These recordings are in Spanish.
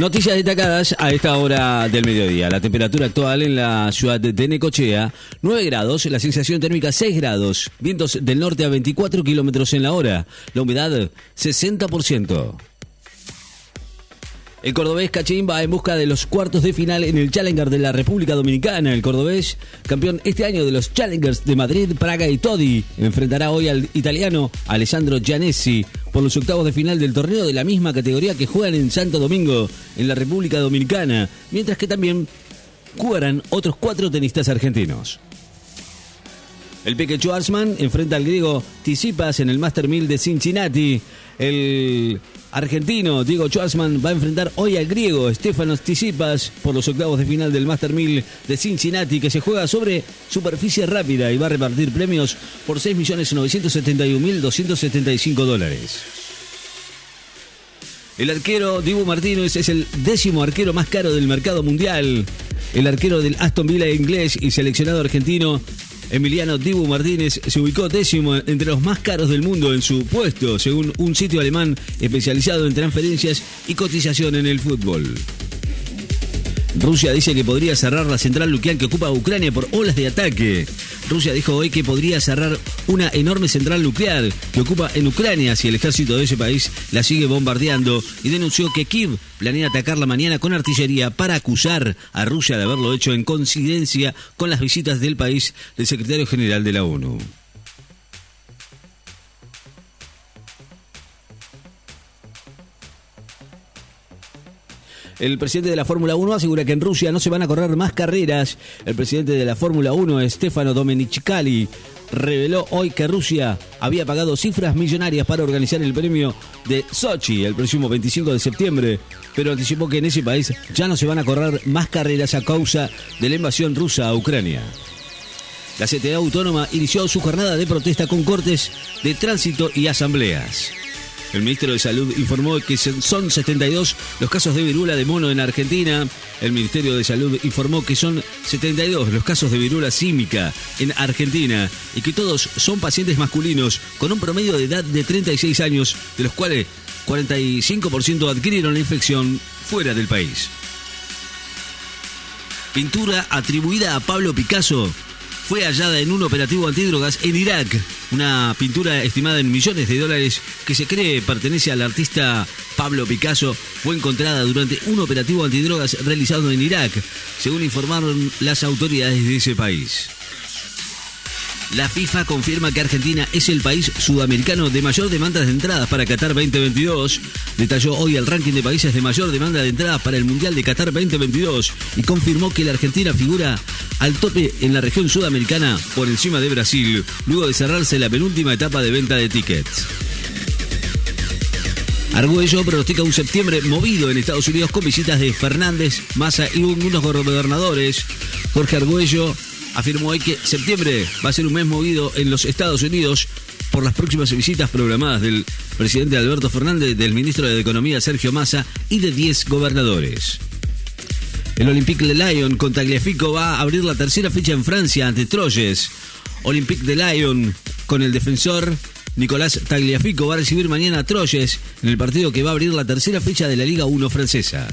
Noticias destacadas a esta hora del mediodía. La temperatura actual en la ciudad de Necochea, 9 grados, la sensación térmica 6 grados, vientos del norte a 24 kilómetros en la hora, la humedad 60%. El cordobés Cachín va en busca de los cuartos de final en el Challenger de la República Dominicana. El cordobés, campeón este año de los Challengers de Madrid, Praga y Todi, enfrentará hoy al italiano Alessandro Gianesi por los octavos de final del torneo de la misma categoría que juegan en Santo Domingo, en la República Dominicana, mientras que también jugarán otros cuatro tenistas argentinos. El Peque Schwarzman enfrenta al griego Tisipas en el Master 1000 de Cincinnati. El argentino Diego Schwarzman va a enfrentar hoy al griego Stefanos Tsitsipas por los octavos de final del Master 1000 de Cincinnati que se juega sobre superficie rápida y va a repartir premios por 6.971.275 dólares. El arquero Dibu Martínez es el décimo arquero más caro del mercado mundial. El arquero del Aston Villa inglés y seleccionado argentino Emiliano Dibu Martínez se ubicó décimo entre los más caros del mundo en su puesto, según un sitio alemán especializado en transferencias y cotización en el fútbol. Rusia dice que podría cerrar la central nuclear que ocupa Ucrania por olas de ataque. Rusia dijo hoy que podría cerrar una enorme central nuclear que ocupa en Ucrania si el ejército de ese país la sigue bombardeando y denunció que Kiev planea atacarla mañana con artillería para acusar a Rusia de haberlo hecho en coincidencia con las visitas del país del secretario general de la ONU. El presidente de la Fórmula 1 asegura que en Rusia no se van a correr más carreras. El presidente de la Fórmula 1, Stefano Domenicali, reveló hoy que Rusia había pagado cifras millonarias para organizar el premio de Sochi el próximo 25 de septiembre, pero anticipó que en ese país ya no se van a correr más carreras a causa de la invasión rusa a Ucrania. La CTA Autónoma inició su jornada de protesta con cortes de tránsito y asambleas. El ministro de Salud informó que son 72 los casos de viruela de mono en Argentina. El Ministerio de Salud informó que son 72 los casos de viruela símica en Argentina y que todos son pacientes masculinos con un promedio de edad de 36 años, de los cuales 45% adquirieron la infección fuera del país. Pintura atribuida a Pablo Picasso fue hallada en un operativo antidrogas en Irak. Una pintura estimada en millones de dólares que se cree pertenece al artista Pablo Picasso fue encontrada durante un operativo antidrogas realizado en Irak, según informaron las autoridades de ese país. La FIFA confirma que Argentina es el país sudamericano de mayor demanda de entradas para Qatar 2022. Detalló hoy el ranking de países de mayor demanda de entradas para el Mundial de Qatar 2022 y confirmó que la Argentina figura al tope en la región sudamericana por encima de Brasil, luego de cerrarse la penúltima etapa de venta de tickets. Argüello pronostica un septiembre movido en Estados Unidos con visitas de Fernández, Massa y algunos gobernadores. Jorge Argüello afirmó hoy que septiembre va a ser un mes movido en los Estados Unidos por las próximas visitas programadas del presidente Alberto Fernández, del ministro de Economía Sergio Massa y de 10 gobernadores. El Olympique de Lyon con Tagliafico va a abrir la tercera fecha en Francia ante Troyes. Olympique de Lyon con el defensor Nicolás Tagliafico va a recibir mañana Troyes en el partido que va a abrir la tercera fecha de la Liga 1 francesa.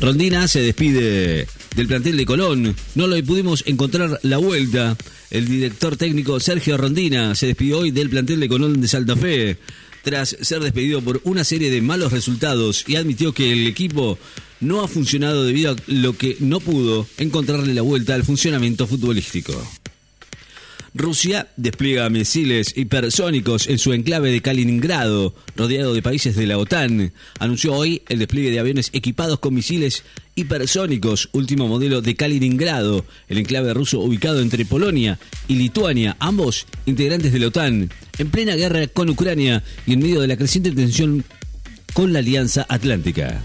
Rondina se despide del plantel de Colón. No lo pudimos encontrar la vuelta. El director técnico Sergio Rondina se despidió hoy del plantel de Colón de Santa Fe tras ser despedido por una serie de malos resultados y admitió que el equipo no ha funcionado debido a lo que no pudo encontrarle la vuelta al funcionamiento futbolístico. Rusia despliega misiles hipersónicos en su enclave de Kaliningrado, rodeado de países de la OTAN. Anunció hoy el despliegue de aviones equipados con misiles hipersónicos, último modelo de Kaliningrado, el enclave ruso ubicado entre Polonia y Lituania, ambos integrantes de la OTAN, en plena guerra con Ucrania y en medio de la creciente tensión con la Alianza Atlántica.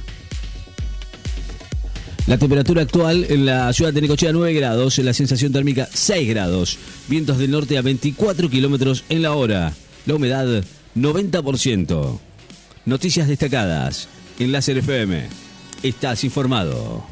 La temperatura actual en la ciudad de Necochea 9 grados, la sensación térmica 6 grados, vientos del norte a 24 kilómetros en la hora, la humedad 90%. Noticias destacadas en Láser FM. Estás informado.